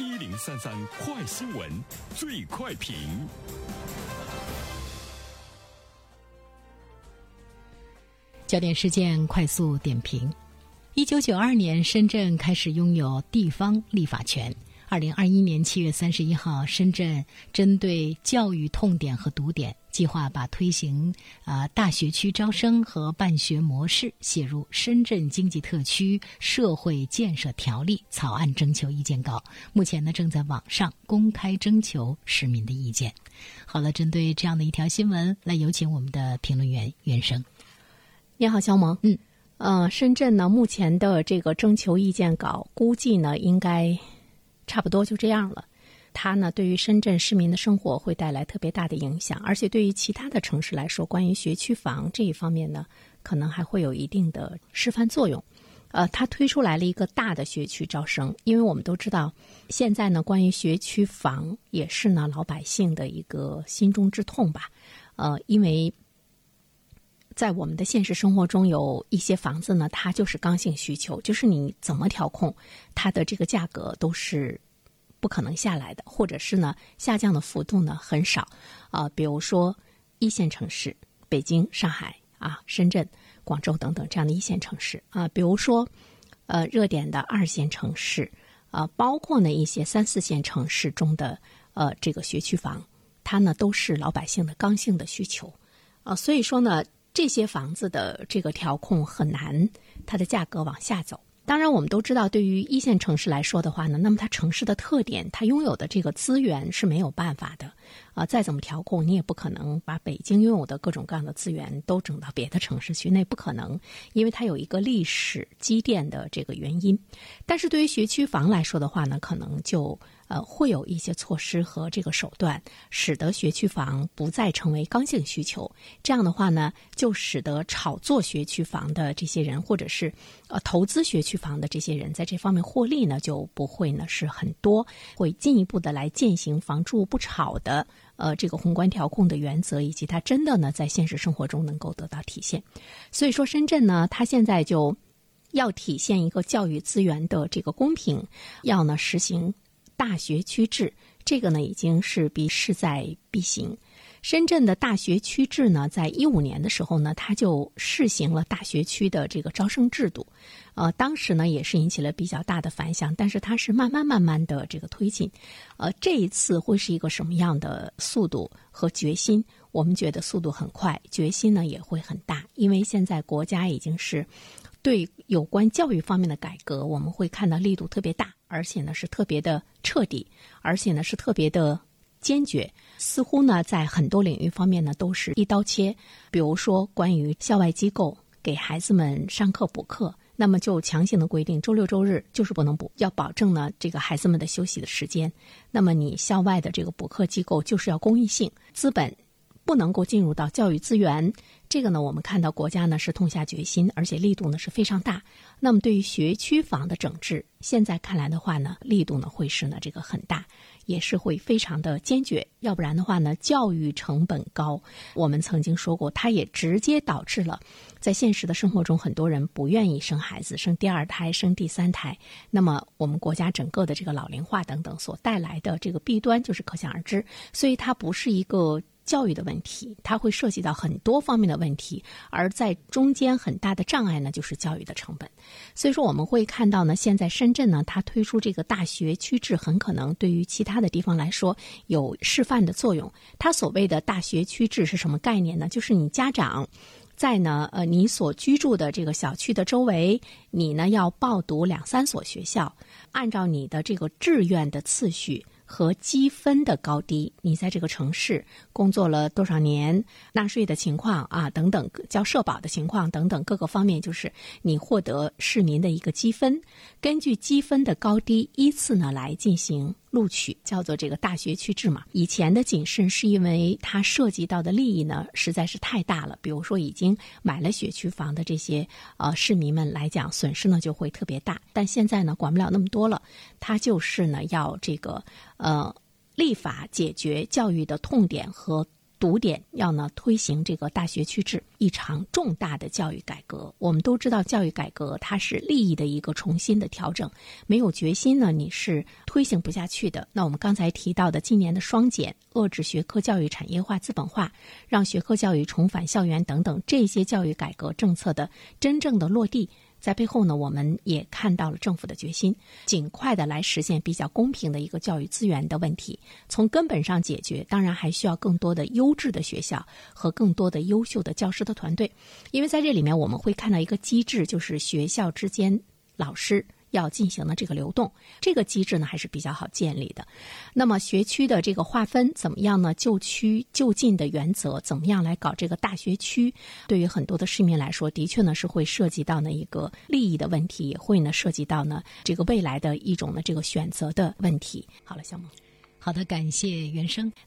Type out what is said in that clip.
一零三三快新闻，最快评。焦点事件快速点评：一九九二年，深圳开始拥有地方立法权。二零二一年七月三十一号，深圳针对教育痛点和堵点，计划把推行啊大学区招生和办学模式写入《深圳经济特区社会建设条例》草案征求意见稿。目前呢，正在网上公开征求市民的意见。好了，针对这样的一条新闻，来有请我们的评论员袁生。你好，肖萌。嗯，呃，深圳呢目前的这个征求意见稿，估计呢应该。差不多就这样了，它呢对于深圳市民的生活会带来特别大的影响，而且对于其他的城市来说，关于学区房这一方面呢，可能还会有一定的示范作用。呃，它推出来了一个大的学区招生，因为我们都知道，现在呢关于学区房也是呢老百姓的一个心中之痛吧。呃，因为在我们的现实生活中，有一些房子呢，它就是刚性需求，就是你怎么调控它的这个价格都是不可能下来的，或者是呢下降的幅度呢很少啊。比如说一线城市，北京、上海啊、深圳、广州等等这样的一线城市啊，比如说呃热点的二线城市啊，包括呢一些三四线城市中的呃这个学区房，它呢都是老百姓的刚性的需求啊，所以说呢。这些房子的这个调控很难，它的价格往下走。当然，我们都知道，对于一线城市来说的话呢，那么它城市的特点，它拥有的这个资源是没有办法的。啊。再怎么调控，你也不可能把北京拥有的各种各样的资源都整到别的城市去，那不可能，因为它有一个历史积淀的这个原因。但是对于学区房来说的话呢，可能就。呃，会有一些措施和这个手段，使得学区房不再成为刚性需求。这样的话呢，就使得炒作学区房的这些人，或者是呃投资学区房的这些人，在这方面获利呢，就不会呢是很多，会进一步的来践行房住不炒的呃这个宏观调控的原则，以及它真的呢在现实生活中能够得到体现。所以说，深圳呢，它现在就要体现一个教育资源的这个公平，要呢实行。大学区制，这个呢已经是必势在必行。深圳的大学区制呢，在一五年的时候呢，它就试行了大学区的这个招生制度。呃，当时呢也是引起了比较大的反响，但是它是慢慢慢慢的这个推进。呃，这一次会是一个什么样的速度和决心？我们觉得速度很快，决心呢也会很大，因为现在国家已经是。对有关教育方面的改革，我们会看到力度特别大，而且呢是特别的彻底，而且呢是特别的坚决。似乎呢在很多领域方面呢都是一刀切。比如说关于校外机构给孩子们上课补课，那么就强行的规定周六周日就是不能补，要保证呢这个孩子们的休息的时间。那么你校外的这个补课机构就是要公益性，资本。不能够进入到教育资源，这个呢，我们看到国家呢是痛下决心，而且力度呢是非常大。那么对于学区房的整治，现在看来的话呢，力度呢会是呢这个很大，也是会非常的坚决。要不然的话呢，教育成本高，我们曾经说过，它也直接导致了在现实的生活中，很多人不愿意生孩子，生第二胎、生第三胎。那么我们国家整个的这个老龄化等等所带来的这个弊端，就是可想而知。所以它不是一个。教育的问题，它会涉及到很多方面的问题，而在中间很大的障碍呢，就是教育的成本。所以说，我们会看到呢，现在深圳呢，它推出这个大学区制，很可能对于其他的地方来说有示范的作用。它所谓的大学区制是什么概念呢？就是你家长在呢，呃，你所居住的这个小区的周围，你呢要报读两三所学校，按照你的这个志愿的次序。和积分的高低，你在这个城市工作了多少年，纳税的情况啊，等等，交社保的情况等等各个方面，就是你获得市民的一个积分，根据积分的高低依次呢来进行。录取叫做这个大学区制嘛？以前的谨慎是因为它涉及到的利益呢实在是太大了。比如说已经买了学区房的这些呃市民们来讲，损失呢就会特别大。但现在呢管不了那么多了，它就是呢要这个呃立法解决教育的痛点和堵点要呢推行这个大学区制，一场重大的教育改革。我们都知道，教育改革它是利益的一个重新的调整，没有决心呢，你是推行不下去的。那我们刚才提到的今年的双减、遏制学科教育产业化、资本化，让学科教育重返校园等等，这些教育改革政策的真正的落地。在背后呢，我们也看到了政府的决心，尽快的来实现比较公平的一个教育资源的问题，从根本上解决。当然，还需要更多的优质的学校和更多的优秀的教师的团队，因为在这里面我们会看到一个机制，就是学校之间老师。要进行的这个流动，这个机制呢还是比较好建立的。那么学区的这个划分怎么样呢？就区就近的原则怎么样来搞这个大学区？对于很多的市民来说，的确呢是会涉及到呢一个利益的问题，也会呢涉及到呢这个未来的一种呢这个选择的问题。好了，小孟，好的，感谢袁生。